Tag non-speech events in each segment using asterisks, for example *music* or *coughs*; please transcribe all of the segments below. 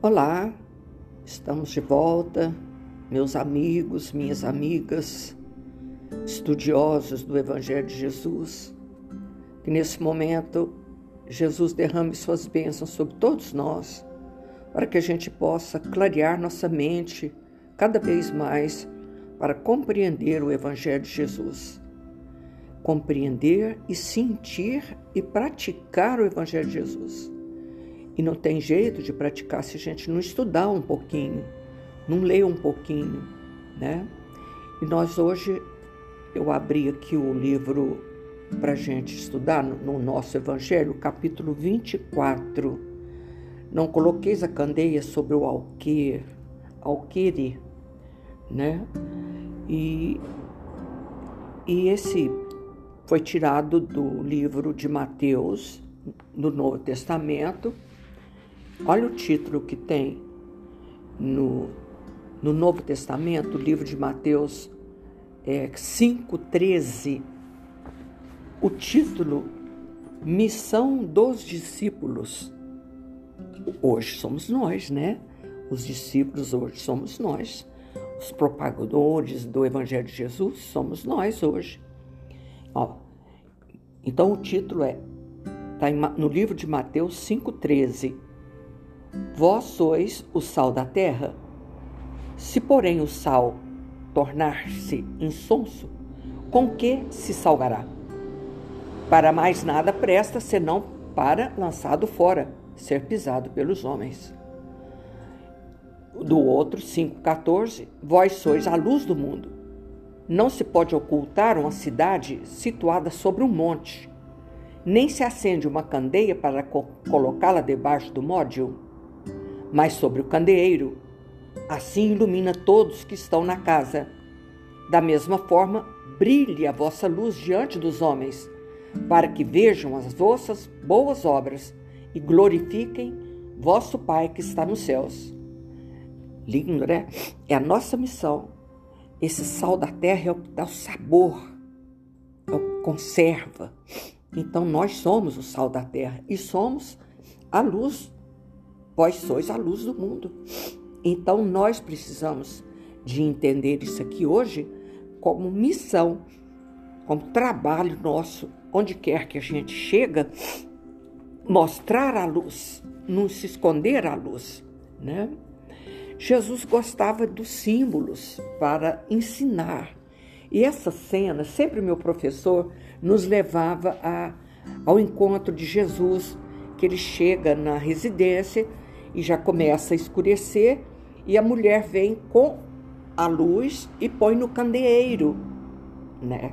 Olá, estamos de volta, meus amigos, minhas amigas, estudiosos do Evangelho de Jesus. Que nesse momento Jesus derrame suas bênçãos sobre todos nós, para que a gente possa clarear nossa mente cada vez mais para compreender o Evangelho de Jesus. Compreender e sentir e praticar o Evangelho de Jesus. E não tem jeito de praticar se a gente não estudar um pouquinho, não ler um pouquinho, né? E nós hoje, eu abri aqui o livro para a gente estudar no nosso Evangelho, capítulo 24. Não coloqueis a candeia sobre o alqueire, alqueire, né? E, e esse foi tirado do livro de Mateus, no Novo Testamento. Olha o título que tem no, no Novo Testamento, o livro de Mateus é, 5,13. O título Missão dos Discípulos. Hoje somos nós, né? Os discípulos hoje somos nós. Os propagadores do Evangelho de Jesus somos nós hoje. Ó, então o título é está no livro de Mateus 5,13. Vós sois o sal da terra. Se, porém, o sal tornar-se insonso, com que se salgará? Para mais nada presta senão para lançado fora, ser pisado pelos homens. Do outro, 5,14: Vós sois a luz do mundo. Não se pode ocultar uma cidade situada sobre um monte, nem se acende uma candeia para co colocá-la debaixo do módio, mas sobre o candeeiro. Assim ilumina todos que estão na casa. Da mesma forma, brilhe a vossa luz diante dos homens, para que vejam as vossas boas obras e glorifiquem vosso Pai que está nos céus. Lindo, né? É a nossa missão esse sal da terra é o que dá o sabor, é o que conserva. Então nós somos o sal da terra e somos a luz. Vós sois a luz do mundo. Então nós precisamos de entender isso aqui hoje como missão, como trabalho nosso, onde quer que a gente chega, mostrar a luz, não se esconder a luz, né? Jesus gostava dos símbolos para ensinar. E essa cena, sempre meu professor nos levava a, ao encontro de Jesus, que ele chega na residência e já começa a escurecer, e a mulher vem com a luz e põe no candeeiro, né?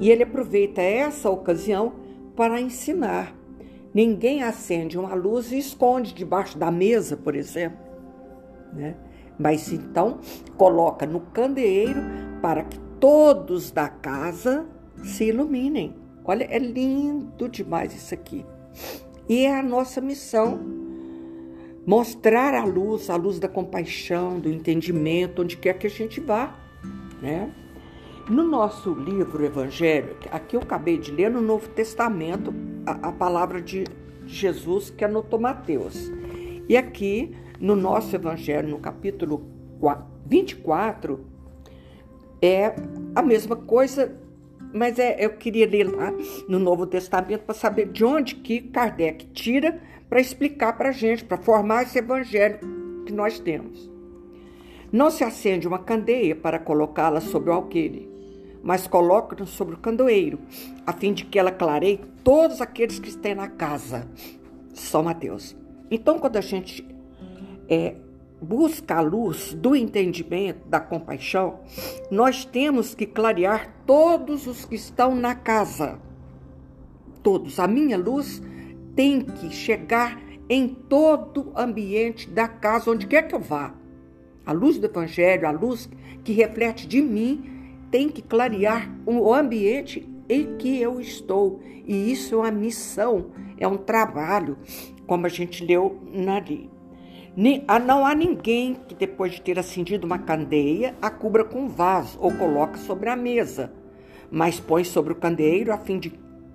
E ele aproveita essa ocasião para ensinar. Ninguém acende uma luz e esconde debaixo da mesa, por exemplo né? Mas então coloca no candeeiro para que todos da casa se iluminem. Olha, é lindo demais isso aqui. E é a nossa missão mostrar a luz, a luz da compaixão, do entendimento, onde quer que a gente vá, né? No nosso livro Evangelho, aqui eu acabei de ler no Novo Testamento a, a palavra de Jesus que anotou Mateus. E aqui no nosso Evangelho, no capítulo 24, é a mesma coisa, mas é, eu queria ler lá no Novo Testamento para saber de onde que Kardec tira para explicar para a gente, para formar esse Evangelho que nós temos. Não se acende uma candeia para colocá-la sobre o alqueire, mas coloca-na sobre o candeeiro, a fim de que ela clareie todos aqueles que estão na casa. São Mateus. Então, quando a gente é, busca a luz do entendimento, da compaixão, nós temos que clarear todos os que estão na casa. Todos. A minha luz tem que chegar em todo ambiente da casa, onde quer que eu vá. A luz do Evangelho, a luz que reflete de mim, tem que clarear o ambiente em que eu estou. E isso é uma missão, é um trabalho, como a gente leu na lei. Ah, não há ninguém que, depois de ter acendido uma candeia, a cubra com vaso ou coloque sobre a mesa, mas põe sobre o candeeiro a fim de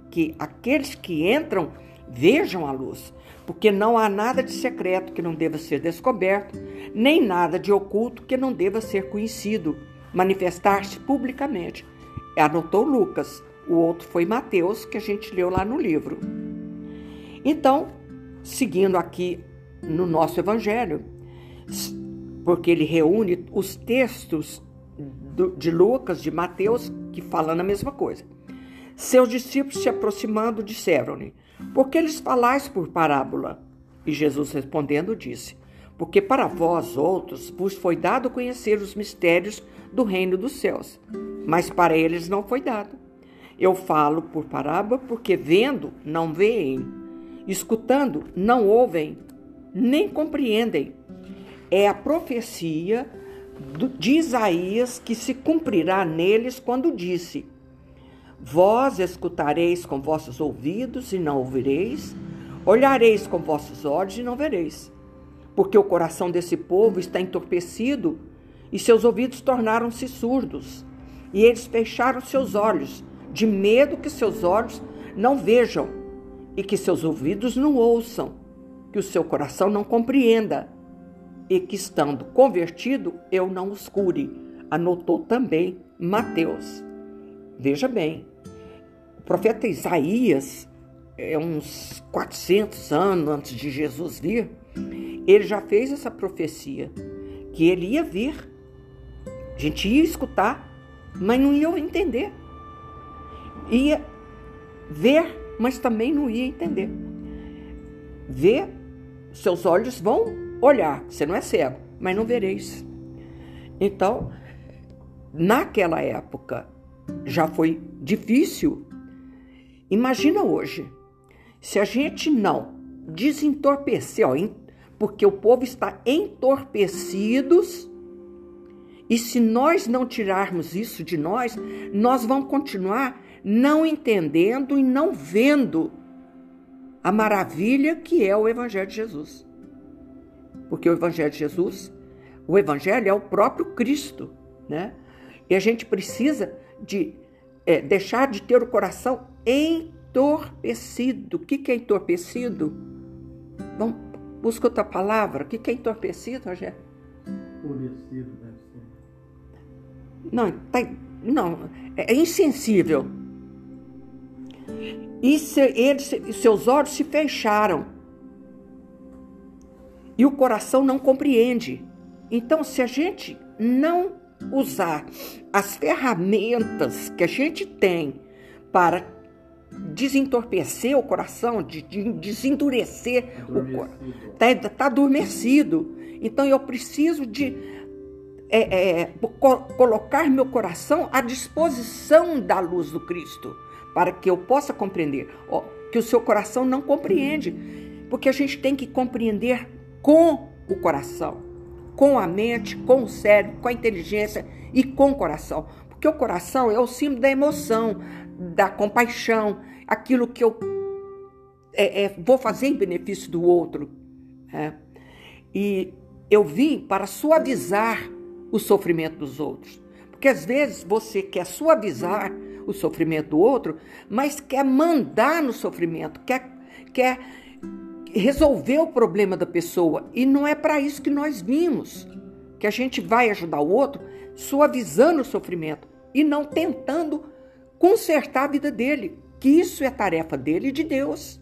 que aqueles que entram Vejam a luz, porque não há nada de secreto que não deva ser descoberto, nem nada de oculto que não deva ser conhecido, manifestar-se publicamente. Anotou Lucas, o outro foi Mateus, que a gente leu lá no livro. Então, seguindo aqui no nosso evangelho, porque ele reúne os textos de Lucas, de Mateus, que falam a mesma coisa. Seus discípulos se aproximando disseram-lhe: Por que lhes falais por parábola? E Jesus respondendo disse: Porque para vós outros vos foi dado conhecer os mistérios do reino dos céus, mas para eles não foi dado. Eu falo por parábola porque vendo não veem, escutando não ouvem, nem compreendem. É a profecia de Isaías que se cumprirá neles quando disse: Vós escutareis com vossos ouvidos e não ouvireis, olhareis com vossos olhos e não vereis. Porque o coração desse povo está entorpecido e seus ouvidos tornaram-se surdos, e eles fecharam seus olhos, de medo que seus olhos não vejam e que seus ouvidos não ouçam, que o seu coração não compreenda e que, estando convertido, eu não os cure. Anotou também Mateus. Veja bem, profeta Isaías, é uns 400 anos antes de Jesus vir, ele já fez essa profecia que ele ia vir. A gente ia escutar, mas não ia entender. Ia ver, mas também não ia entender. Ver, seus olhos vão olhar, você não é cego, mas não vereis. Então, naquela época, já foi difícil. Imagina hoje, se a gente não desentorpecer, ó, porque o povo está entorpecidos, e se nós não tirarmos isso de nós, nós vamos continuar não entendendo e não vendo a maravilha que é o Evangelho de Jesus. Porque o Evangelho de Jesus, o Evangelho é o próprio Cristo, né? E a gente precisa de é, deixar de ter o coração entorpecido. O que, é entorpecido? Vamos, busca outra palavra. O que, é entorpecido, Rogério? Endurecido, deve ser. Não, tá, não, é, é insensível. E se, eles, seus olhos se fecharam. E o coração não compreende. Então, se a gente não usar as ferramentas que a gente tem para desentorpecer o coração, de, de desendurecer o coração. Está tá adormecido. Então eu preciso de é, é, co colocar meu coração à disposição da luz do Cristo, para que eu possa compreender. Que o seu coração não compreende, porque a gente tem que compreender com o coração com a mente, com o cérebro, com a inteligência e com o coração. Porque o coração é o símbolo da emoção, da compaixão, aquilo que eu é, é, vou fazer em benefício do outro. É. E eu vim para suavizar o sofrimento dos outros. Porque às vezes você quer suavizar o sofrimento do outro, mas quer mandar no sofrimento, quer, quer resolver o problema da pessoa. E não é para isso que nós vimos. Que a gente vai ajudar o outro suavizando o sofrimento e não tentando consertar a vida dele, que isso é tarefa dele e de Deus.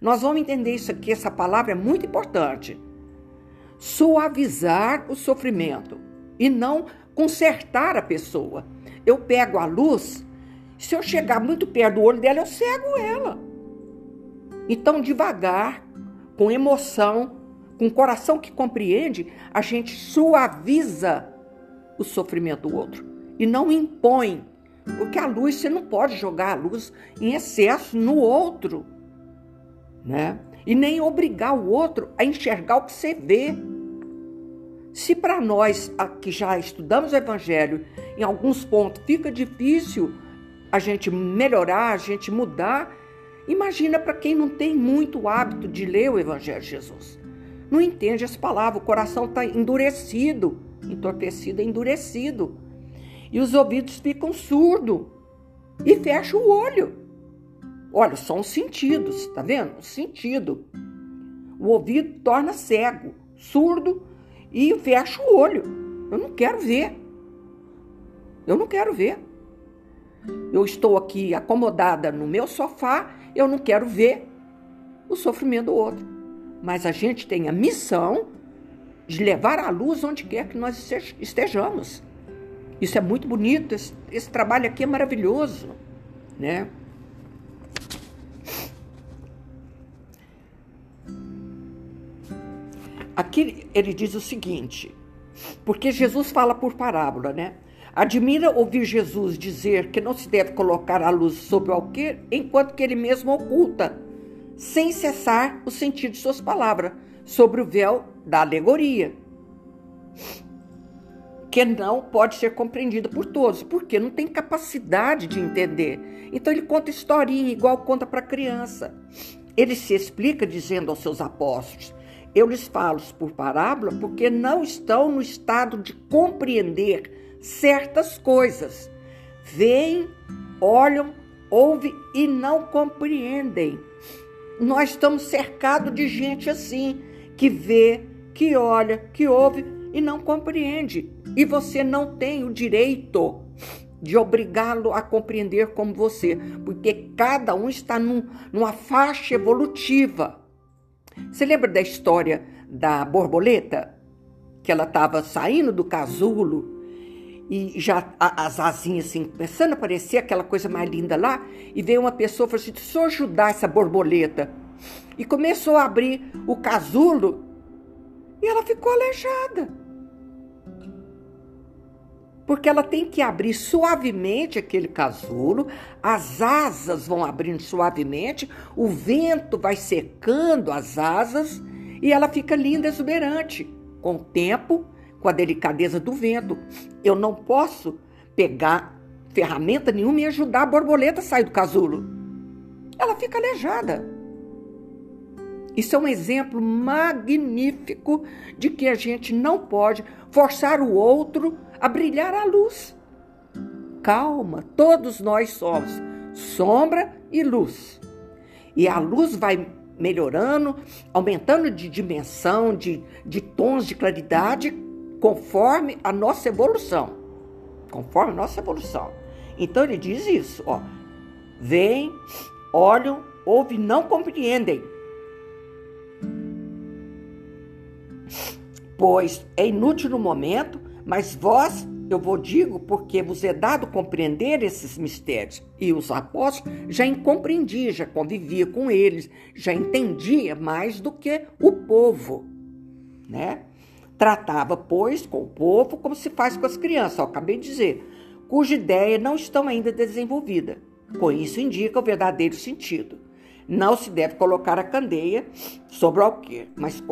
Nós vamos entender isso aqui, essa palavra é muito importante. Suavizar o sofrimento e não consertar a pessoa. Eu pego a luz, se eu chegar muito perto do olho dela, eu cego ela. Então, devagar, com emoção, com coração que compreende, a gente suaviza o sofrimento do outro e não impõe. Porque a luz, você não pode jogar a luz em excesso no outro, né? E nem obrigar o outro a enxergar o que você vê. Se para nós que já estudamos o Evangelho, em alguns pontos fica difícil a gente melhorar, a gente mudar, Imagina para quem não tem muito hábito de ler o Evangelho de Jesus. Não entende as palavras, o coração está endurecido, entorpecido, endurecido. E os ouvidos ficam surdos e fecha o olho. Olha, são os sentidos, tá vendo? O sentido. O ouvido torna cego, surdo e fecha o olho. Eu não quero ver. Eu não quero ver. Eu estou aqui acomodada no meu sofá, eu não quero ver o sofrimento do outro. Mas a gente tem a missão de levar a luz onde quer que nós estejamos. Isso é muito bonito, esse, esse trabalho aqui é maravilhoso, né? Aqui ele diz o seguinte, porque Jesus fala por parábola, né? Admira ouvir Jesus dizer que não se deve colocar a luz sobre o alqueire enquanto que ele mesmo oculta, sem cessar o sentido de suas palavras, sobre o véu da alegoria, que não pode ser compreendido por todos, porque não tem capacidade de entender. Então ele conta historinha igual conta para criança. Ele se explica dizendo aos seus apóstolos: Eu lhes falo por parábola porque não estão no estado de compreender certas coisas. Veem, olham, ouvem e não compreendem. Nós estamos cercados de gente assim, que vê, que olha, que ouve e não compreende. E você não tem o direito de obrigá-lo a compreender como você, porque cada um está num, numa faixa evolutiva. Você lembra da história da borboleta? Que ela estava saindo do casulo e já as asinhas assim, começando a aparecer aquela coisa mais linda lá, e veio uma pessoa e falou assim: deixa eu ajudar essa borboleta. E começou a abrir o casulo e ela ficou aleijada. Porque ela tem que abrir suavemente aquele casulo, as asas vão abrindo suavemente, o vento vai secando as asas e ela fica linda, exuberante. Com o tempo, com a delicadeza do vento. Eu não posso pegar ferramenta nenhuma e ajudar a borboleta a sair do casulo. Ela fica aleijada. Isso é um exemplo magnífico de que a gente não pode forçar o outro a brilhar a luz. Calma, todos nós somos sombra e luz. E a luz vai melhorando, aumentando de dimensão, de, de tons de claridade, conforme a nossa evolução. Conforme a nossa evolução. Então ele diz isso, ó. Vêm, olham, ouvem, não compreendem. Pois é inútil no momento, mas vós, eu vou digo, porque vos é dado compreender esses mistérios. E os apóstolos já compreendia, já convivia com eles, já entendia mais do que o povo, né? Tratava, pois, com o povo como se faz com as crianças, ó, acabei de dizer, cuja ideia não estão ainda desenvolvida. Com isso indica o verdadeiro sentido. Não se deve colocar a candeia sobre o alqueire, mas,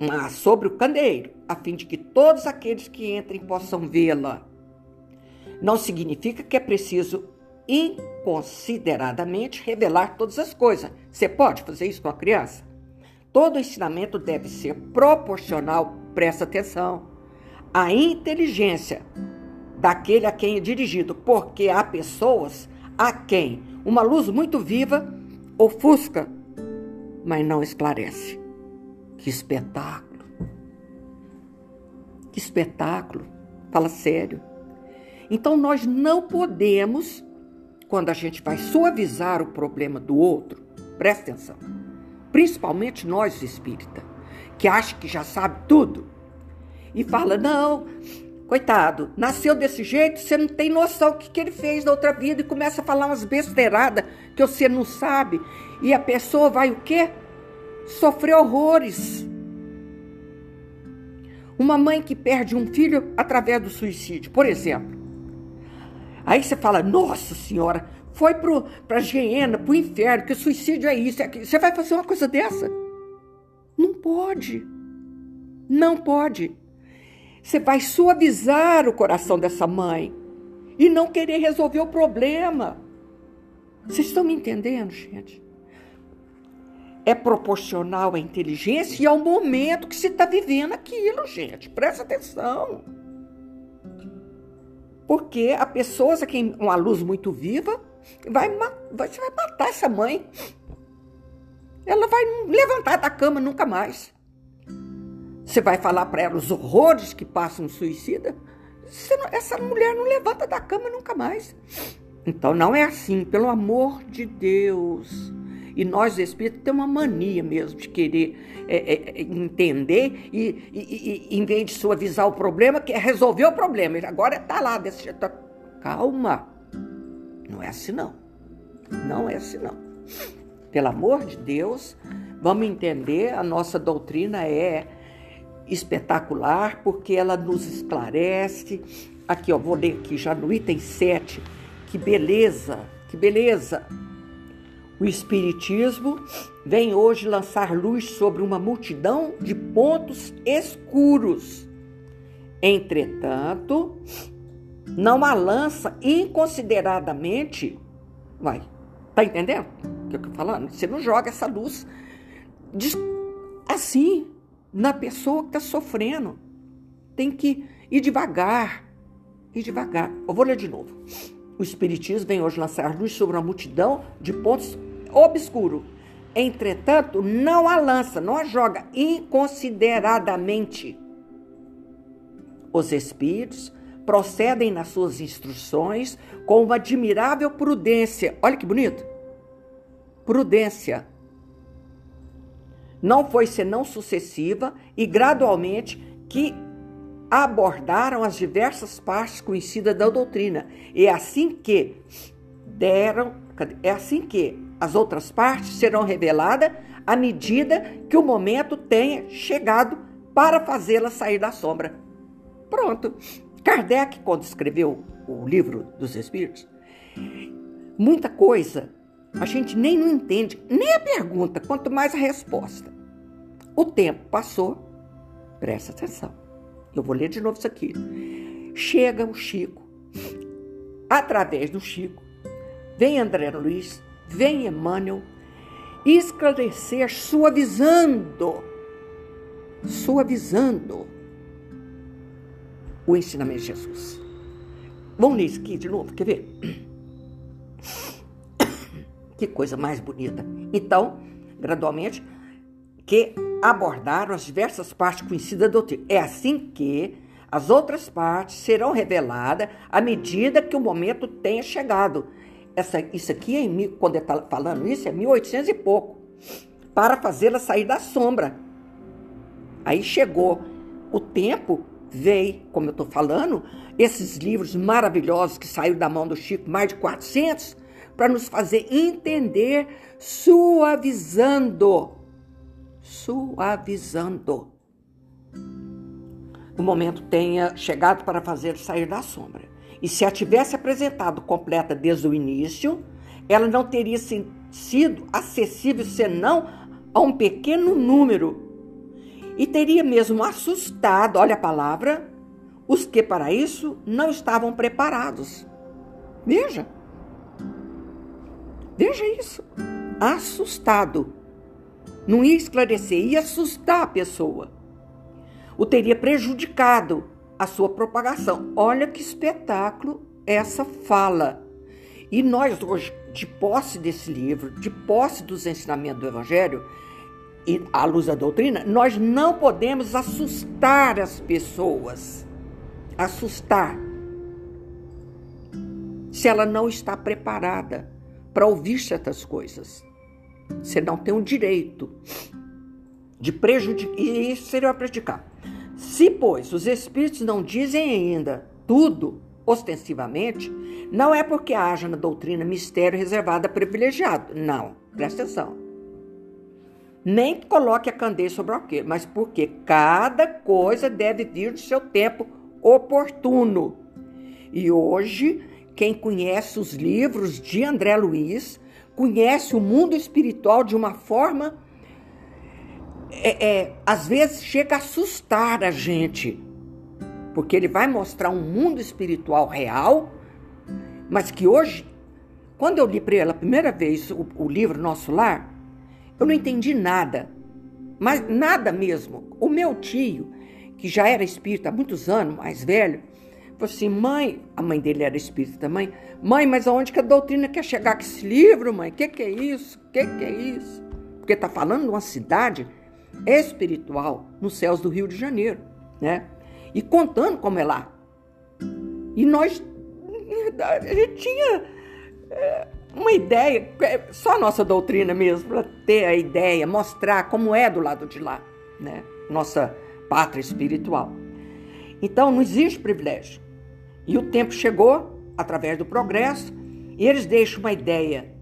mas sobre o candeeiro, a fim de que todos aqueles que entrem possam vê-la. Não significa que é preciso inconsideradamente revelar todas as coisas. Você pode fazer isso com a criança? Todo ensinamento deve ser proporcional presta atenção, a inteligência daquele a quem é dirigido, porque há pessoas a quem uma luz muito viva ofusca, mas não esclarece. Que espetáculo! Que espetáculo! Fala sério. Então nós não podemos, quando a gente vai suavizar o problema do outro, presta atenção, principalmente nós espírita, que acha que já sabe tudo e fala: não, coitado, nasceu desse jeito, você não tem noção do que, que ele fez na outra vida e começa a falar umas besteiradas que você não sabe. E a pessoa vai o quê? Sofrer horrores. Uma mãe que perde um filho através do suicídio, por exemplo. Aí você fala: nossa senhora, foi para a hiena, para o inferno, que suicídio é isso, é aquilo. Você vai fazer uma coisa dessa? Não pode. Não pode. Você vai suavizar o coração dessa mãe e não querer resolver o problema. Vocês estão me entendendo, gente? É proporcional à inteligência e ao momento que se está vivendo aquilo, gente. Presta atenção. Porque há pessoas a quem uma luz muito viva vai você vai matar essa mãe. Ela vai levantar da cama nunca mais. Você vai falar para ela os horrores que passa um suicida? Não, essa mulher não levanta da cama nunca mais. Então não é assim, pelo amor de Deus. E nós, espíritos, temos uma mania mesmo de querer é, é, é, entender e, e, e, em vez de suavizar o problema, quer resolver o problema. Agora está lá desse jeito. Calma. Não é assim não. Não é assim não. Pelo amor de Deus, vamos entender, a nossa doutrina é espetacular porque ela nos esclarece. Aqui, ó, vou ler aqui já no item 7. Que beleza, que beleza. O Espiritismo vem hoje lançar luz sobre uma multidão de pontos escuros. Entretanto, não a lança inconsideradamente. Vai, tá entendendo o que eu tô falando? Você não joga essa luz assim na pessoa que está sofrendo. Tem que ir devagar, ir devagar. Eu vou ler de novo. O Espiritismo vem hoje lançar luz sobre uma multidão de pontos obscuros. Entretanto, não a lança, não a joga inconsideradamente. Os Espíritos procedem nas suas instruções com uma admirável prudência. Olha que bonito! Prudência não foi senão sucessiva e gradualmente que abordaram as diversas partes conhecidas da doutrina. E é assim que deram, é assim que as outras partes serão reveladas à medida que o momento tenha chegado para fazê-la sair da sombra. Pronto. Kardec, quando escreveu o livro dos Espíritos, muita coisa a gente nem não entende, nem a pergunta, quanto mais a resposta. O tempo passou, presta atenção. Eu vou ler de novo isso aqui. Chega o Chico, através do Chico, vem André Luiz, vem Emmanuel, esclarecer, suavizando, suavizando o ensinamento de Jesus. Vamos ler isso aqui de novo, quer ver? *coughs* Que coisa mais bonita. Então, gradualmente, que abordaram as diversas partes conhecidas da doutrina. É assim que as outras partes serão reveladas à medida que o momento tenha chegado. Essa, isso aqui, é, quando ele está falando isso, é 1800 e pouco. Para fazê-la sair da sombra. Aí chegou o tempo, veio, como eu estou falando, esses livros maravilhosos que saíram da mão do Chico, mais de 400, para nos fazer entender, suavizando. Suavizando. O momento tenha chegado para fazer sair da sombra. E se a tivesse apresentado completa desde o início, ela não teria sido acessível senão a um pequeno número. E teria mesmo assustado, olha a palavra, os que para isso não estavam preparados. Veja, Veja isso. Assustado. Não ia esclarecer, ia assustar a pessoa. O teria prejudicado a sua propagação. Olha que espetáculo essa fala. E nós hoje, de posse desse livro, de posse dos ensinamentos do Evangelho e à luz da doutrina, nós não podemos assustar as pessoas. Assustar. Se ela não está preparada para ouvir certas coisas. Você não tem o direito de prejudicar. E isso seria prejudicar. Se, pois, os espíritos não dizem ainda tudo ostensivamente, não é porque haja na doutrina mistério reservado a privilegiado. Não, presta atenção. Nem coloque a candeia sobre o arqueiro, mas porque cada coisa deve vir do seu tempo oportuno. E hoje quem conhece os livros de André Luiz conhece o mundo espiritual de uma forma. É, é, às vezes chega a assustar a gente, porque ele vai mostrar um mundo espiritual real, mas que hoje, quando eu li para ele a primeira vez o, o livro Nosso Lar, eu não entendi nada, mas nada mesmo. O meu tio, que já era espírita há muitos anos, mais velho, Falei assim, mãe, a mãe dele era espírita, mãe, mãe, mas aonde que a doutrina quer chegar com esse livro, mãe? O que, que é isso? O que, que é isso? Porque está falando de uma cidade espiritual nos céus do Rio de Janeiro, né? E contando como é lá. E nós, a gente tinha é, uma ideia, é, só a nossa doutrina mesmo, para ter a ideia, mostrar como é do lado de lá, né? Nossa pátria espiritual. Então não existe privilégio. E o tempo chegou, através do progresso, e eles deixam uma ideia,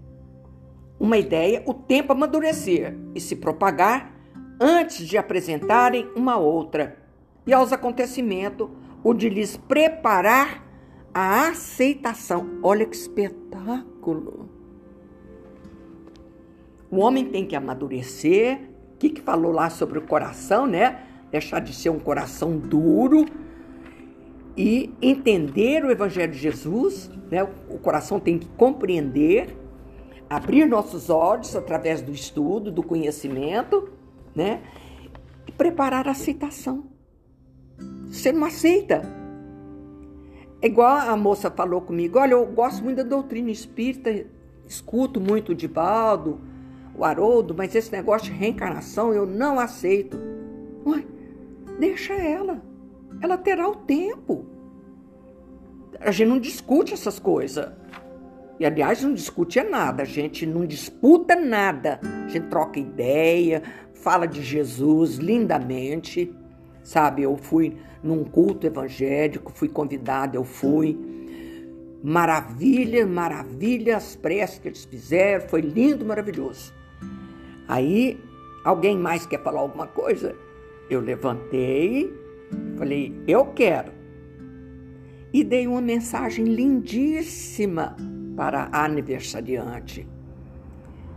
uma ideia, o tempo amadurecer e se propagar antes de apresentarem uma outra, e aos acontecimentos, o de lhes preparar a aceitação. Olha que espetáculo! O homem tem que amadurecer. O que, que falou lá sobre o coração, né? Deixar de ser um coração duro e entender o Evangelho de Jesus, né? o coração tem que compreender, abrir nossos olhos através do estudo, do conhecimento, né? e preparar a aceitação. Você não aceita. É igual a moça falou comigo: olha, eu gosto muito da doutrina espírita, escuto muito o Divaldo, o Haroldo, mas esse negócio de reencarnação eu não aceito. Ué, deixa ela ela terá o tempo. A gente não discute essas coisas. E aliás, não discute nada, a gente não disputa nada. A gente troca ideia, fala de Jesus lindamente. Sabe, eu fui num culto evangélico, fui convidada, eu fui. Maravilha, maravilha as preces que eles fizeram, foi lindo, maravilhoso. Aí, alguém mais quer falar alguma coisa? Eu levantei, Falei, eu quero. E dei uma mensagem lindíssima para a aniversariante.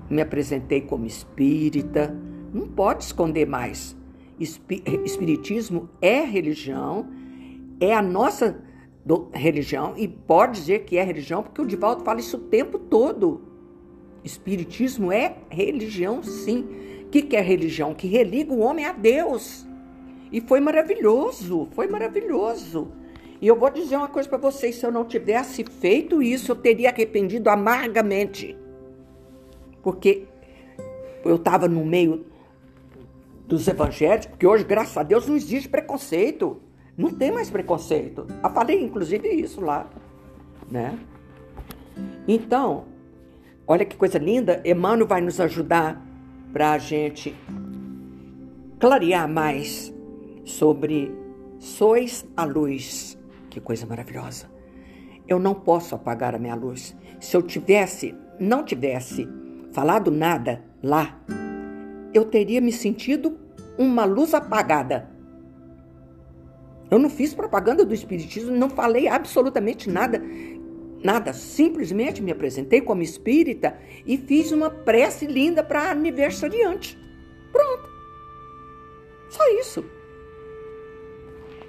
Me apresentei como espírita, não pode esconder mais. Espiritismo é religião, é a nossa religião, e pode dizer que é religião, porque o Divaldo fala isso o tempo todo. Espiritismo é religião, sim. O que, que é religião? Que religa o homem a Deus. E foi maravilhoso, foi maravilhoso. E eu vou dizer uma coisa para vocês: se eu não tivesse feito isso, eu teria arrependido amargamente. Porque eu estava no meio dos evangélicos, porque hoje, graças a Deus, não existe preconceito. Não tem mais preconceito. Eu falei, inclusive, isso lá. Né? Então, olha que coisa linda. Emmanuel vai nos ajudar para a gente clarear mais sobre sois a luz. Que coisa maravilhosa. Eu não posso apagar a minha luz. Se eu tivesse, não tivesse falado nada lá, eu teria me sentido uma luz apagada. Eu não fiz propaganda do Espiritismo, não falei absolutamente nada, nada. Simplesmente me apresentei como espírita e fiz uma prece linda para aniversariante. Pronto. Só isso.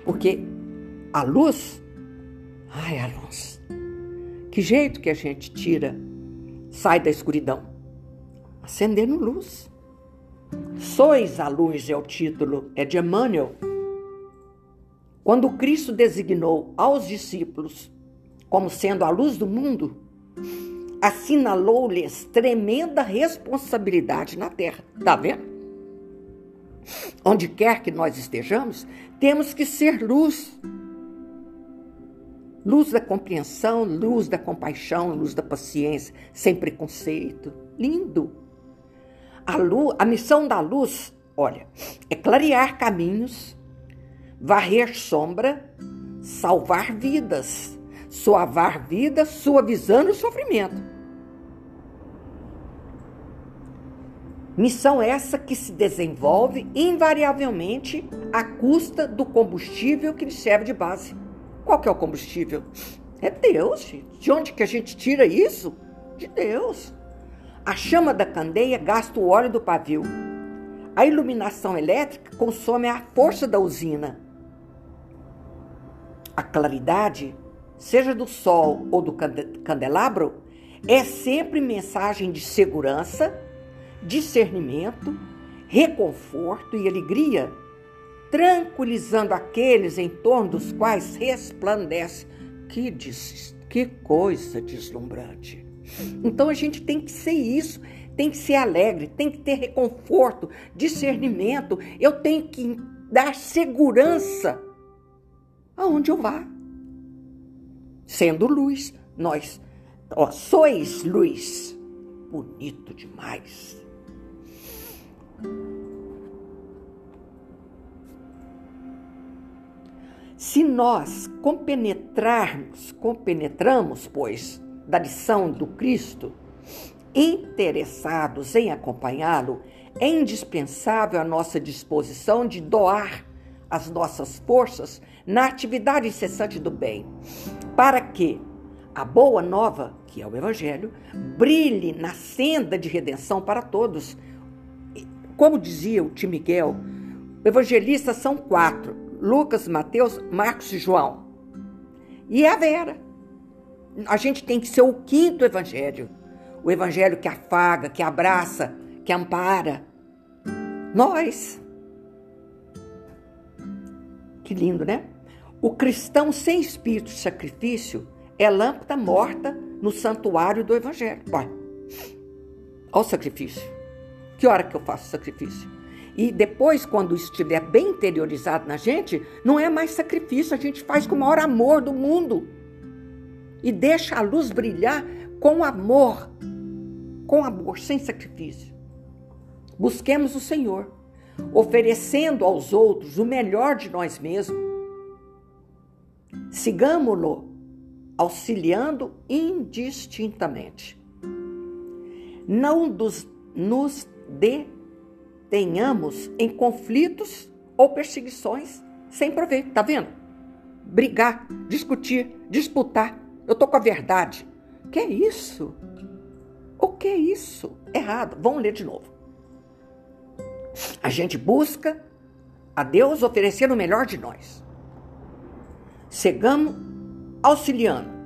Porque a luz, ai, a luz, que jeito que a gente tira, sai da escuridão? Acendendo luz. Sois a luz é o título, é de Emmanuel. Quando Cristo designou aos discípulos como sendo a luz do mundo, assinalou-lhes tremenda responsabilidade na terra. Tá vendo? Onde quer que nós estejamos, temos que ser luz. Luz da compreensão, luz da compaixão, luz da paciência, sem preconceito. Lindo. A, luz, a missão da luz, olha, é clarear caminhos, varrer sombra, salvar vidas, suavar vidas, suavizando o sofrimento. Missão essa que se desenvolve invariavelmente à custa do combustível que lhe serve de base. Qual que é o combustível? É Deus, gente. De onde que a gente tira isso? De Deus. A chama da candeia gasta o óleo do pavio. A iluminação elétrica consome a força da usina. A claridade, seja do sol ou do candelabro, é sempre mensagem de segurança discernimento, reconforto e alegria. tranquilizando aqueles em torno dos quais resplandece. Que, que coisa deslumbrante! Então a gente tem que ser isso, tem que ser alegre, tem que ter reconforto, discernimento. Eu tenho que dar segurança aonde eu vá. Sendo luz, nós ó, sois luz. Bonito demais. Se nós compenetrarmos, compenetramos, pois, da lição do Cristo, interessados em acompanhá-lo, é indispensável a nossa disposição de doar as nossas forças na atividade incessante do bem, para que a boa nova, que é o Evangelho, brilhe na senda de redenção para todos. Como dizia o Tim Miguel, evangelistas são quatro: Lucas, Mateus, Marcos e João. E é a Vera. A gente tem que ser o quinto evangelho. O evangelho que afaga, que abraça, que ampara. Nós. Que lindo, né? O cristão sem espírito de sacrifício é lâmpada morta no santuário do evangelho. Olha, olha o sacrifício. Que hora que eu faço sacrifício? E depois, quando estiver bem interiorizado na gente, não é mais sacrifício, a gente faz com o maior amor do mundo. E deixa a luz brilhar com amor, com amor, sem sacrifício. Busquemos o Senhor, oferecendo aos outros o melhor de nós mesmos. Sigamos-lo, auxiliando indistintamente. Não dos, nos dê tenhamos em conflitos ou perseguições sem proveito. Tá vendo? Brigar, discutir, disputar. Eu tô com a verdade. Que é isso? O que é isso? Errado. Vamos ler de novo. A gente busca a Deus oferecer o melhor de nós. Segamos auxiliando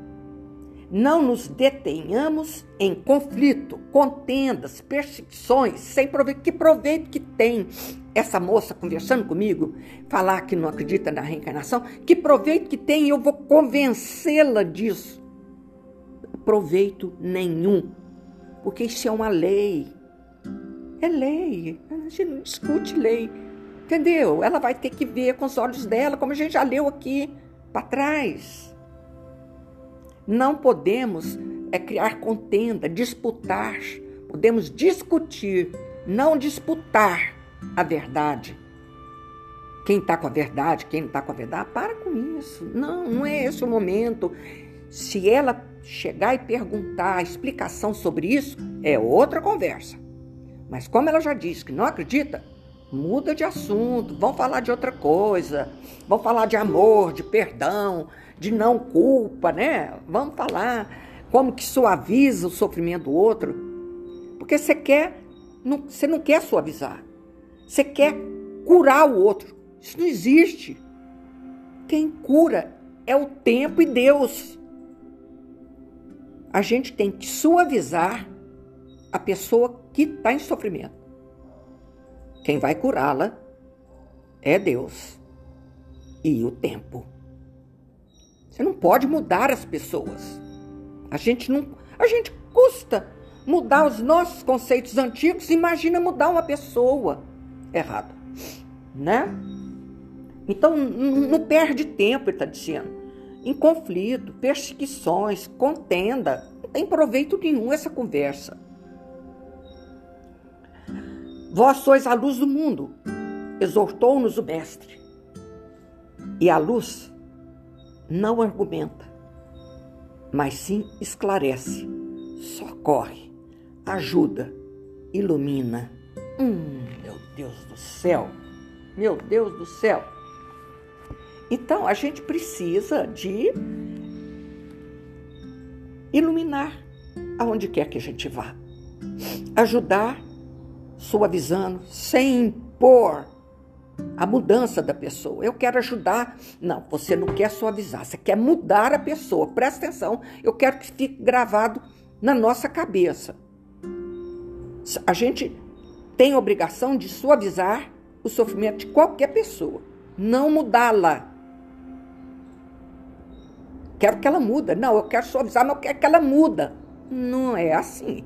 não nos detenhamos em conflito, contendas, perseguições, sem proveito. Que proveito que tem essa moça conversando comigo, falar que não acredita na reencarnação? Que proveito que tem? Eu vou convencê-la disso. Proveito nenhum, porque isso é uma lei. É lei. A gente não discute lei. Entendeu? Ela vai ter que ver com os olhos dela, como a gente já leu aqui para trás. Não podemos é criar contenda, disputar. Podemos discutir, não disputar a verdade. Quem está com a verdade, quem não está com a verdade, para com isso. Não, não é esse o momento. Se ela chegar e perguntar a explicação sobre isso, é outra conversa. Mas como ela já disse que não acredita, muda de assunto, vão falar de outra coisa, vão falar de amor, de perdão, de não culpa, né? Vamos falar como que suaviza o sofrimento do outro. Porque você quer, não, você não quer suavizar. Você quer curar o outro. Isso não existe. Quem cura é o tempo e Deus. A gente tem que suavizar a pessoa que está em sofrimento. Quem vai curá-la é Deus e o tempo. Você não pode mudar as pessoas. A gente não, a gente custa mudar os nossos conceitos antigos, imagina mudar uma pessoa. Errado, né? Então não perde tempo, ele está dizendo. Em conflito, perseguições, contenda, não tem proveito nenhum essa conversa. Vós sois a luz do mundo, exortou-nos o Mestre. E a luz não argumenta, mas sim esclarece, socorre, ajuda, ilumina. Hum, meu Deus do céu, meu Deus do céu. Então a gente precisa de iluminar aonde quer que a gente vá, ajudar, suavizando, sem impor a mudança da pessoa. Eu quero ajudar. Não, você não quer suavizar, você quer mudar a pessoa. Presta atenção, eu quero que fique gravado na nossa cabeça. A gente tem obrigação de suavizar o sofrimento de qualquer pessoa. não mudá-la. Quero que ela muda. Não, eu quero suavizar, mas eu quero que ela muda. Não é assim.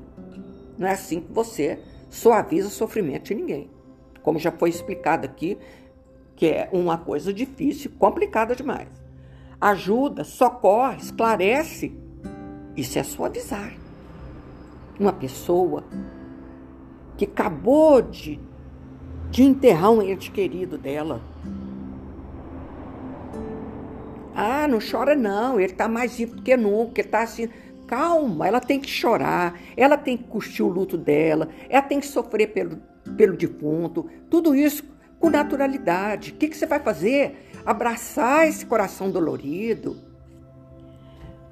Não é assim que você suaviza o sofrimento de ninguém. Como já foi explicado aqui, que é uma coisa difícil, complicada demais. Ajuda, socorre, esclarece. Isso é suavizar. Uma pessoa que acabou de, de enterrar um ente querido dela. Ah, não chora não, ele está mais vivo do que nunca, ele está assim. Calma, ela tem que chorar, ela tem que curtir o luto dela, ela tem que sofrer pelo, pelo defunto, tudo isso com naturalidade. O que, que você vai fazer? Abraçar esse coração dolorido,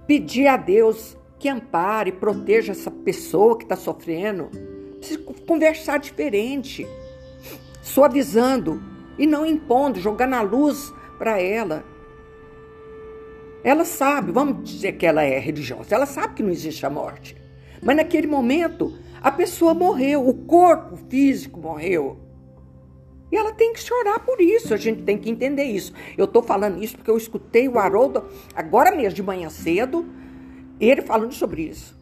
pedir a Deus que ampare, proteja essa pessoa que está sofrendo. Precisa conversar diferente, suavizando e não impondo, jogando a luz para ela. Ela sabe, vamos dizer que ela é religiosa, ela sabe que não existe a morte. Mas naquele momento, a pessoa morreu, o corpo físico morreu. E ela tem que chorar por isso, a gente tem que entender isso. Eu estou falando isso porque eu escutei o Haroldo agora mesmo de manhã cedo, ele falando sobre isso.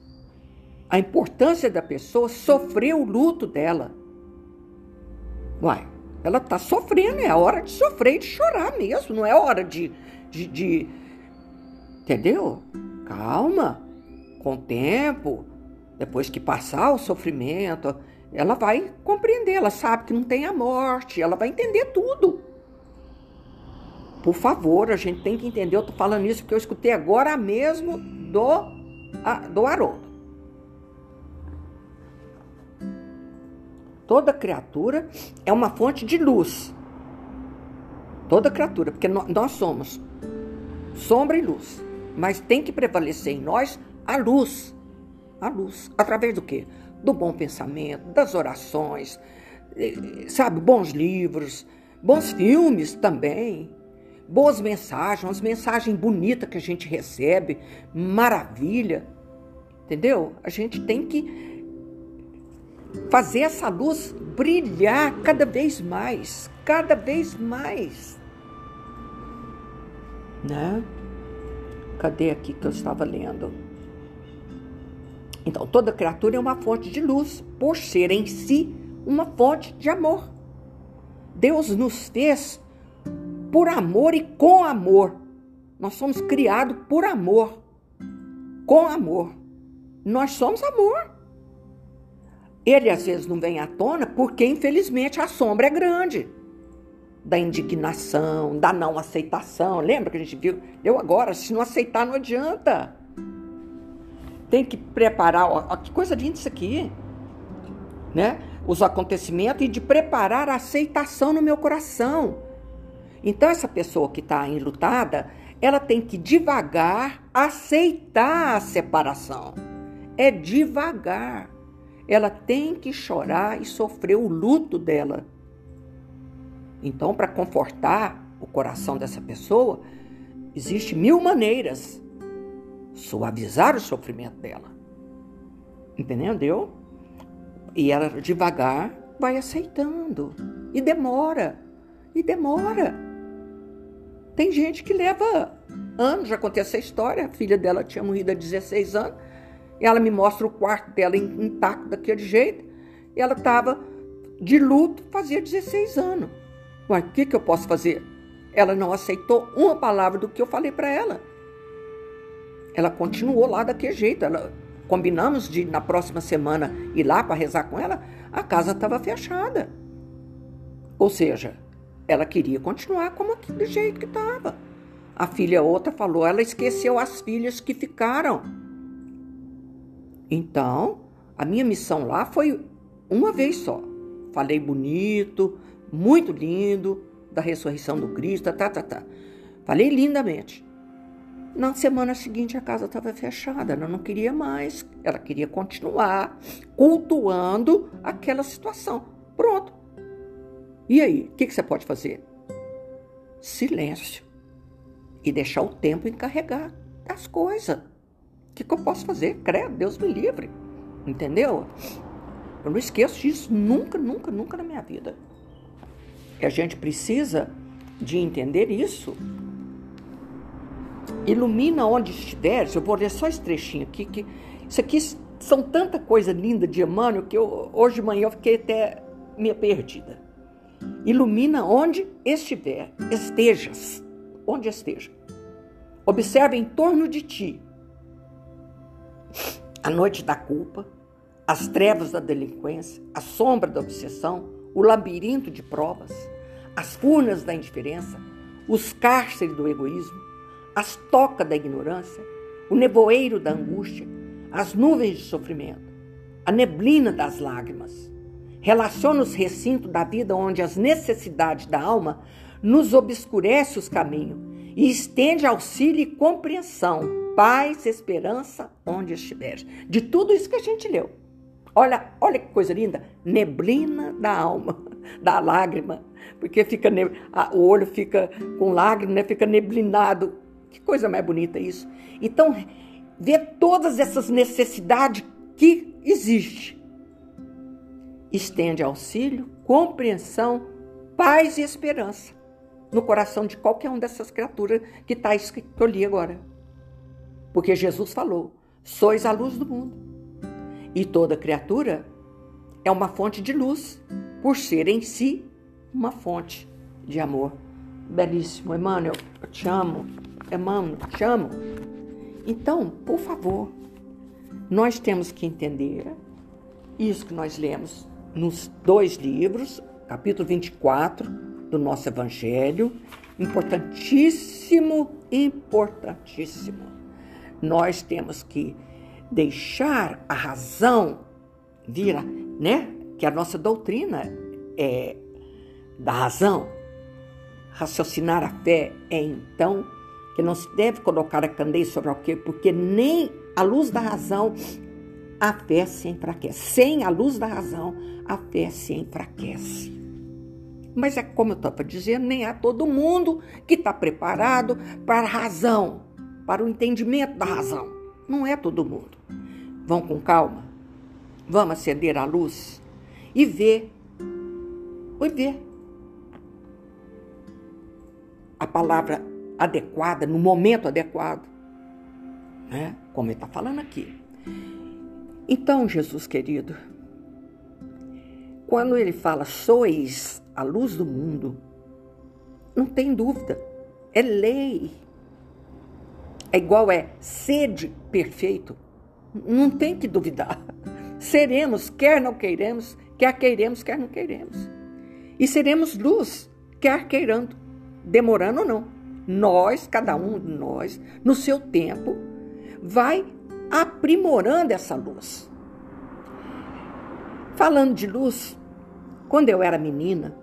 A importância da pessoa sofrer o luto dela. Uai, ela está sofrendo, é hora de sofrer e de chorar mesmo, não é hora de, de, de Entendeu? Calma, com o tempo, depois que passar o sofrimento, ela vai compreender, ela sabe que não tem a morte, ela vai entender tudo. Por favor, a gente tem que entender, eu estou falando isso porque eu escutei agora mesmo do, do Haroldo. Toda criatura é uma fonte de luz. Toda criatura, porque nós somos sombra e luz. Mas tem que prevalecer em nós a luz. A luz. Através do quê? Do bom pensamento, das orações, eh, sabe, bons livros, bons filmes também, boas mensagens, umas mensagens bonitas que a gente recebe, maravilha. Entendeu? A gente tem que fazer essa luz brilhar cada vez mais, cada vez mais. Né? Cadê aqui que eu estava lendo? Então, toda criatura é uma fonte de luz, por ser em si uma fonte de amor. Deus nos fez por amor e com amor. Nós somos criados por amor, com amor. Nós somos amor. Ele às vezes não vem à tona porque, infelizmente, a sombra é grande da indignação, da não aceitação. Lembra que a gente viu? Eu agora, se não aceitar, não adianta. Tem que preparar, ó, que coisa linda isso aqui, né? Os acontecimentos e de preparar a aceitação no meu coração. Então, essa pessoa que está enlutada, ela tem que devagar aceitar a separação. É devagar. Ela tem que chorar e sofrer o luto dela então, para confortar o coração dessa pessoa, existe mil maneiras suavizar o sofrimento dela. Entendeu? E ela devagar vai aceitando. E demora. E demora. Tem gente que leva anos, já contei essa história. A filha dela tinha morrido há 16 anos. Ela me mostra o quarto dela intacto daquele jeito. Ela estava de luto fazia 16 anos. Uai, o que, que eu posso fazer? Ela não aceitou uma palavra do que eu falei para ela. Ela continuou lá daquele jeito. Ela, combinamos de na próxima semana ir lá para rezar com ela. A casa estava fechada. Ou seja, ela queria continuar como do jeito que estava. A filha outra falou, ela esqueceu as filhas que ficaram. Então, a minha missão lá foi uma vez só. Falei bonito, muito lindo da ressurreição do Cristo, tá, tá, tá. Falei lindamente. Na semana seguinte a casa estava fechada, ela não queria mais, ela queria continuar cultuando aquela situação. Pronto. E aí, o que, que você pode fazer? Silêncio. E deixar o tempo encarregar das coisas. O que, que eu posso fazer? Credo, Deus me livre. Entendeu? Eu não esqueço disso nunca, nunca, nunca na minha vida que a gente precisa de entender isso. Ilumina onde estiveres. Eu vou ler só esse trechinho aqui, que isso aqui são tanta coisa linda de Emmanuel que eu, hoje de manhã eu fiquei até meio perdida. Ilumina onde estiver, estejas, onde esteja. Observe em torno de ti a noite da culpa, as trevas da delinquência, a sombra da obsessão, o labirinto de provas, as furnas da indiferença, os cárceres do egoísmo, as tocas da ignorância, o nevoeiro da angústia, as nuvens de sofrimento, a neblina das lágrimas. Relaciona os recintos da vida onde as necessidades da alma nos obscurece os caminhos e estende auxílio e compreensão, paz, esperança onde estiver. De tudo isso que a gente leu. Olha, olha que coisa linda, neblina da alma, *laughs* da lágrima, porque fica o olho fica com lágrima, né? Fica neblinado. Que coisa mais bonita isso. Então, ver todas essas necessidades que existe. Estende auxílio, compreensão, paz e esperança no coração de qualquer um dessas criaturas que está escrito que eu li agora. Porque Jesus falou: sois a luz do mundo. E toda criatura é uma fonte de luz, por ser em si uma fonte de amor. Belíssimo, Emmanuel, eu te amo. Emmanuel, te amo. Então, por favor, nós temos que entender isso que nós lemos nos dois livros, capítulo 24 do nosso Evangelho, importantíssimo, importantíssimo. Nós temos que deixar a razão vir, né? Que a nossa doutrina é da razão. Raciocinar a fé é então que não se deve colocar a candeia sobre o quê? Porque nem a luz da razão a fé se enfraquece. Sem a luz da razão, a fé se enfraquece. Mas é como eu estava dizendo, nem é todo mundo que está preparado para a razão, para o entendimento da razão. Não é todo mundo. Vão com calma. Vamos acender a luz e ver. E ver. A palavra adequada, no momento adequado. Né? Como ele está falando aqui. Então, Jesus querido, quando ele fala sois a luz do mundo, não tem dúvida, é lei. É igual é sede perfeito. Não tem que duvidar. *laughs* Seremos, quer não queiremos, quer queiremos, quer não queiremos. E seremos luz, quer queirando, demorando ou não. Nós, cada um de nós, no seu tempo, vai aprimorando essa luz. Falando de luz, quando eu era menina,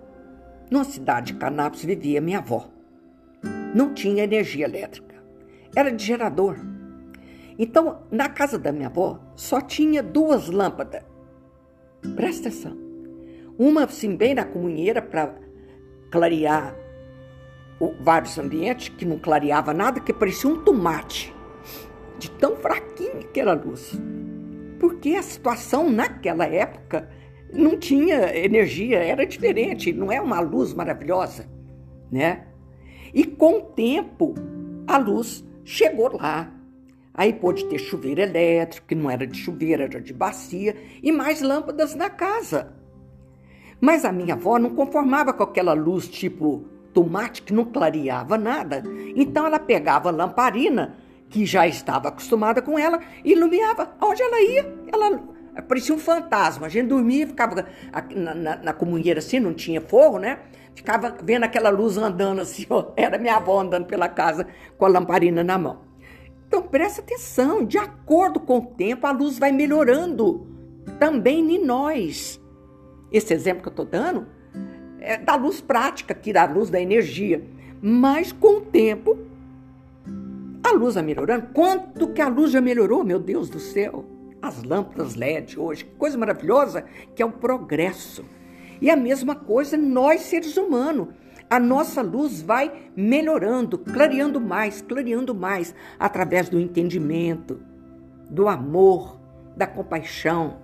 numa cidade de Canápolis vivia minha avó. Não tinha energia elétrica, era de gerador. Então, na casa da minha avó, só tinha duas lâmpadas. Presta atenção. Uma, assim, bem na comunheira para clarear o, vários ambientes, que não clareava nada, que parecia um tomate, de tão fraquinho que era a luz. Porque a situação naquela época não tinha energia, era diferente, não é uma luz maravilhosa, né? E com o tempo, a luz chegou lá, Aí pôde ter chuveiro elétrico, que não era de chuveiro, era de bacia, e mais lâmpadas na casa. Mas a minha avó não conformava com aquela luz tipo tomate que não clareava nada. Então ela pegava a lamparina, que já estava acostumada com ela, e iluminava. Onde ela ia, ela parecia um fantasma. A gente dormia, ficava na, na, na comunheira assim, não tinha forro, né? Ficava vendo aquela luz andando assim, ó. era minha avó andando pela casa com a lamparina na mão. Então presta atenção, de acordo com o tempo, a luz vai melhorando também em nós. Esse exemplo que eu estou dando é da luz prática, que da luz da energia. Mas com o tempo, a luz vai melhorando. Quanto que a luz já melhorou, meu Deus do céu? As lâmpadas LED hoje, que coisa maravilhosa, que é o progresso. E a mesma coisa nós, seres humanos a nossa luz vai melhorando, clareando mais, clareando mais, através do entendimento, do amor, da compaixão.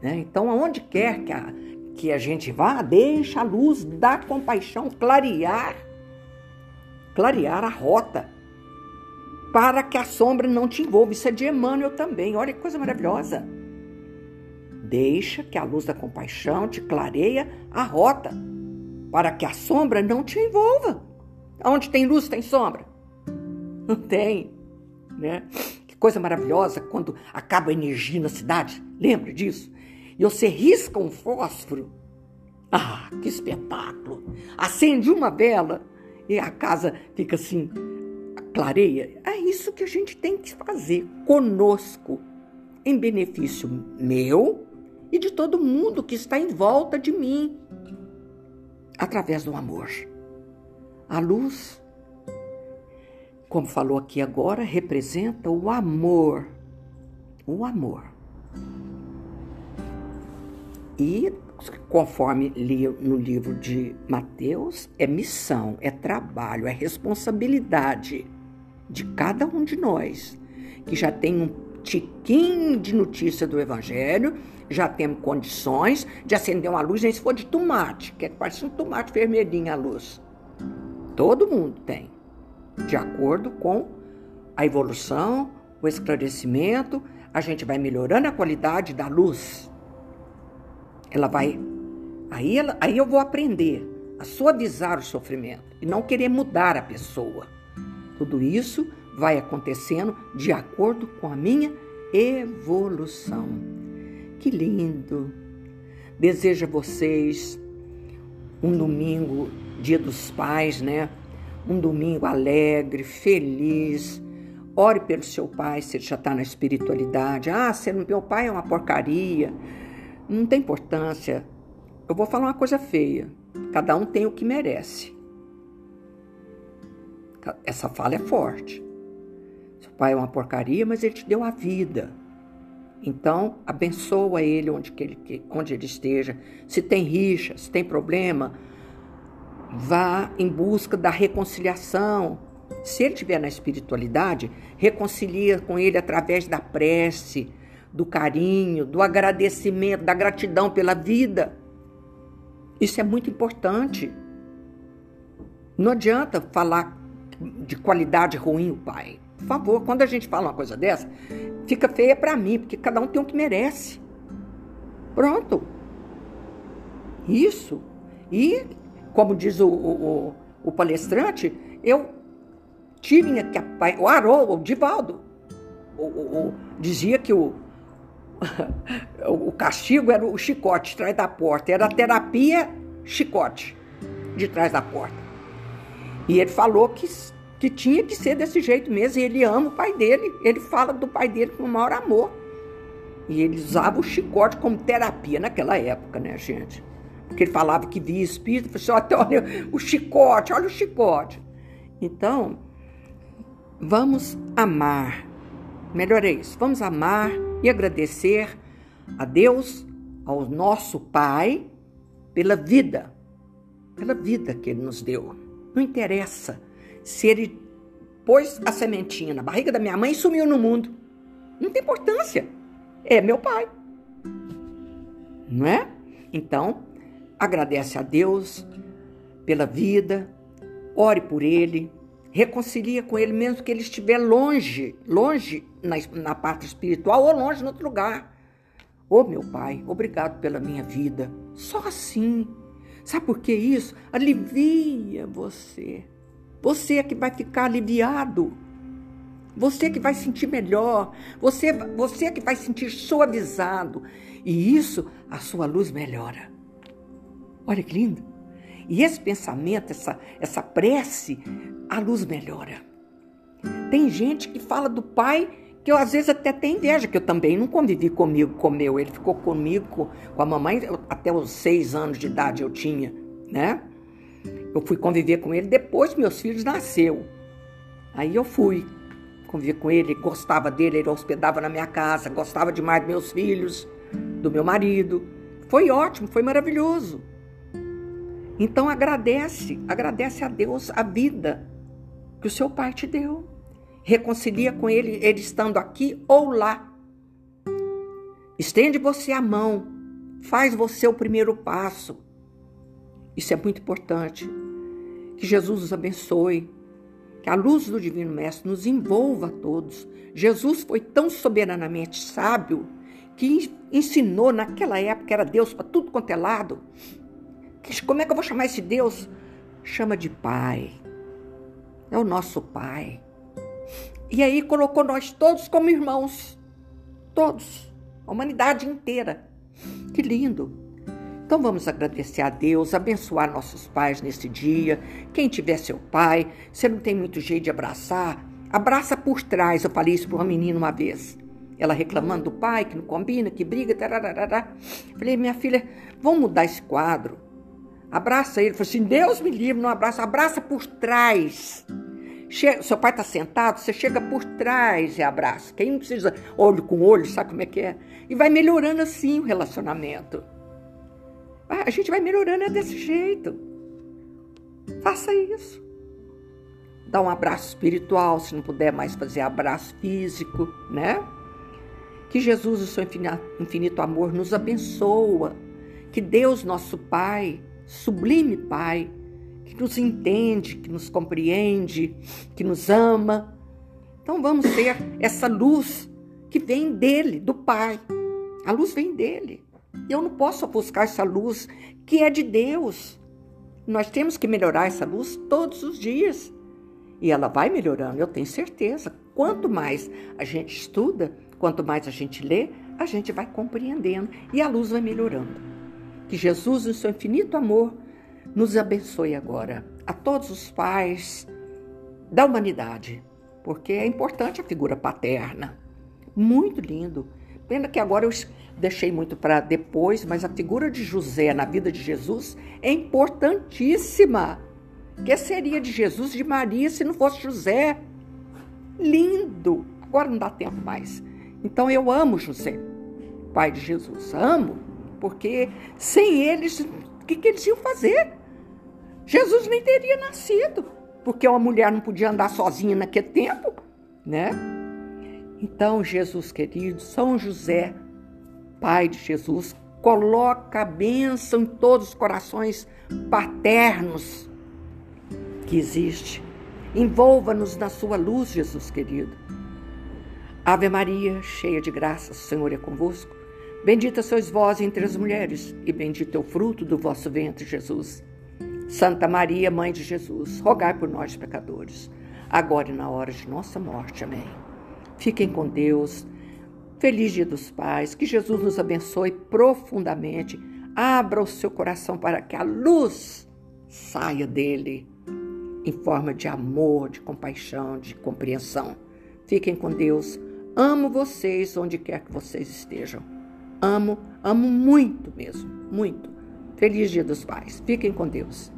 Né? Então, aonde quer que a, que a gente vá, deixa a luz da compaixão clarear clarear a rota para que a sombra não te envolva. Isso é de Emmanuel também. Olha que coisa maravilhosa. Deixa que a luz da compaixão te clareia a rota para que a sombra não te envolva. Onde tem luz, tem sombra? *laughs* Não tem, né? Que coisa maravilhosa quando acaba a energia na cidade. Lembra disso? E você risca um fósforo. Ah, que espetáculo! Acende uma vela e a casa fica assim, clareia. É isso que a gente tem que fazer conosco, em benefício meu e de todo mundo que está em volta de mim, através do amor. A luz, como falou aqui agora, representa o amor. O amor. E, conforme li no livro de Mateus, é missão, é trabalho, é responsabilidade de cada um de nós, que já tem um tiquinho de notícia do Evangelho, já temos condições de acender uma luz, nem se for de tomate, que é quase um tomate vermelhinho a luz. Todo mundo tem, de acordo com a evolução, o esclarecimento, a gente vai melhorando a qualidade da luz. Ela vai. Aí, ela, aí eu vou aprender a suavizar o sofrimento e não querer mudar a pessoa. Tudo isso vai acontecendo de acordo com a minha evolução. Que lindo! Desejo a vocês um domingo, dia dos pais, né? Um domingo alegre, feliz. Ore pelo seu pai se ele já está na espiritualidade. Ah, se meu pai é uma porcaria. Não tem importância. Eu vou falar uma coisa feia. Cada um tem o que merece. Essa fala é forte. Pai é uma porcaria, mas ele te deu a vida. Então, abençoa ele onde, que ele onde ele esteja. Se tem rixa, se tem problema, vá em busca da reconciliação. Se ele estiver na espiritualidade, reconcilia com ele através da prece, do carinho, do agradecimento, da gratidão pela vida. Isso é muito importante. Não adianta falar de qualidade ruim o pai. Por favor, quando a gente fala uma coisa dessa, fica feia para mim, porque cada um tem o que merece. Pronto. Isso. E, como diz o, o, o palestrante, eu tive que o Haroldo, o Divaldo, o, o, dizia que *laughs* o, o castigo era o chicote de trás da porta, era a terapia chicote de trás da porta. E ele falou que, que tinha que ser desse jeito mesmo. E ele ama o pai dele. Ele fala do pai dele com o maior amor. E ele usava o chicote como terapia naquela época, né, gente? Porque ele falava que via espírito. Falou assim, olha o chicote, olha o chicote. Então, vamos amar. Melhor é isso. Vamos amar e agradecer a Deus, ao nosso Pai, pela vida, pela vida que Ele nos deu. Não interessa se ele pôs a sementinha na barriga da minha mãe e sumiu no mundo. Não tem importância. É meu pai. Não é? Então, agradece a Deus pela vida, ore por ele, reconcilia com ele, mesmo que ele estiver longe, longe na, na parte espiritual ou longe em outro lugar. Ô oh, meu pai, obrigado pela minha vida. Só assim Sabe por que isso? Alivia você. Você é que vai ficar aliviado. Você é que vai sentir melhor. Você, você é que vai sentir suavizado. E isso, a sua luz melhora. Olha que lindo. E esse pensamento, essa, essa prece, a luz melhora. Tem gente que fala do pai que eu às vezes até tenho inveja, que eu também não convivi comigo, comeu. Ele ficou comigo, com a mamãe, até os seis anos de idade eu tinha, né? Eu fui conviver com ele depois que meus filhos nasceu. Aí eu fui conviver com ele, gostava dele, ele hospedava na minha casa, gostava demais dos meus filhos, do meu marido. Foi ótimo, foi maravilhoso. Então agradece, agradece a Deus a vida que o seu pai te deu reconcilia com ele, ele estando aqui ou lá. Estende você a mão, faz você o primeiro passo. Isso é muito importante. Que Jesus os abençoe, Que a luz do Divino Mestre nos envolva a todos. Jesus foi tão soberanamente sábio que ensinou naquela época, era Deus para tudo quanto é lado. Como é que eu vou chamar esse Deus? Chama de Pai. É o nosso Pai. E aí colocou nós todos como irmãos. Todos. A humanidade inteira. Que lindo. Então vamos agradecer a Deus, abençoar nossos pais nesse dia. Quem tiver seu pai, você não tem muito jeito de abraçar, abraça por trás. Eu falei isso para uma menina uma vez. Ela reclamando do pai, que não combina, que briga, tararara. Falei, minha filha, vamos mudar esse quadro. Abraça ele. Falei assim, Deus me livre, não abraça, abraça por trás. Chega, seu pai está sentado, você chega por trás e abraça. Quem não precisa olho com olho, sabe como é que é? E vai melhorando assim o relacionamento. A gente vai melhorando é desse jeito. Faça isso. Dá um abraço espiritual, se não puder mais fazer abraço físico, né? Que Jesus, o seu infinito amor, nos abençoa. Que Deus, nosso Pai, sublime Pai, que nos entende, que nos compreende, que nos ama. Então vamos ter essa luz que vem dele, do Pai. A luz vem dele. Eu não posso buscar essa luz que é de Deus. Nós temos que melhorar essa luz todos os dias. E ela vai melhorando, eu tenho certeza. Quanto mais a gente estuda, quanto mais a gente lê, a gente vai compreendendo e a luz vai melhorando. Que Jesus, no seu infinito amor, nos abençoe agora, a todos os pais da humanidade, porque é importante a figura paterna. Muito lindo. Pena que agora eu deixei muito para depois, mas a figura de José na vida de Jesus é importantíssima. Que seria de Jesus, de Maria, se não fosse José? Lindo! Agora não dá tempo mais. Então eu amo José, pai de Jesus. Amo, porque sem eles, o que, que eles iam fazer? Jesus nem teria nascido, porque uma mulher não podia andar sozinha naquele tempo, né? Então, Jesus querido, São José, pai de Jesus, coloca a bênção em todos os corações paternos que existe. Envolva-nos na sua luz, Jesus querido. Ave Maria, cheia de graça, o Senhor é convosco. Bendita sois vós entre as mulheres, e bendito é o fruto do vosso ventre, Jesus. Santa Maria, Mãe de Jesus, rogai por nós, pecadores, agora e na hora de nossa morte. Amém. Fiquem com Deus. Feliz Dia dos Pais. Que Jesus nos abençoe profundamente. Abra o seu coração para que a luz saia dele em forma de amor, de compaixão, de compreensão. Fiquem com Deus. Amo vocês onde quer que vocês estejam. Amo, amo muito mesmo, muito. Feliz Dia dos Pais. Fiquem com Deus.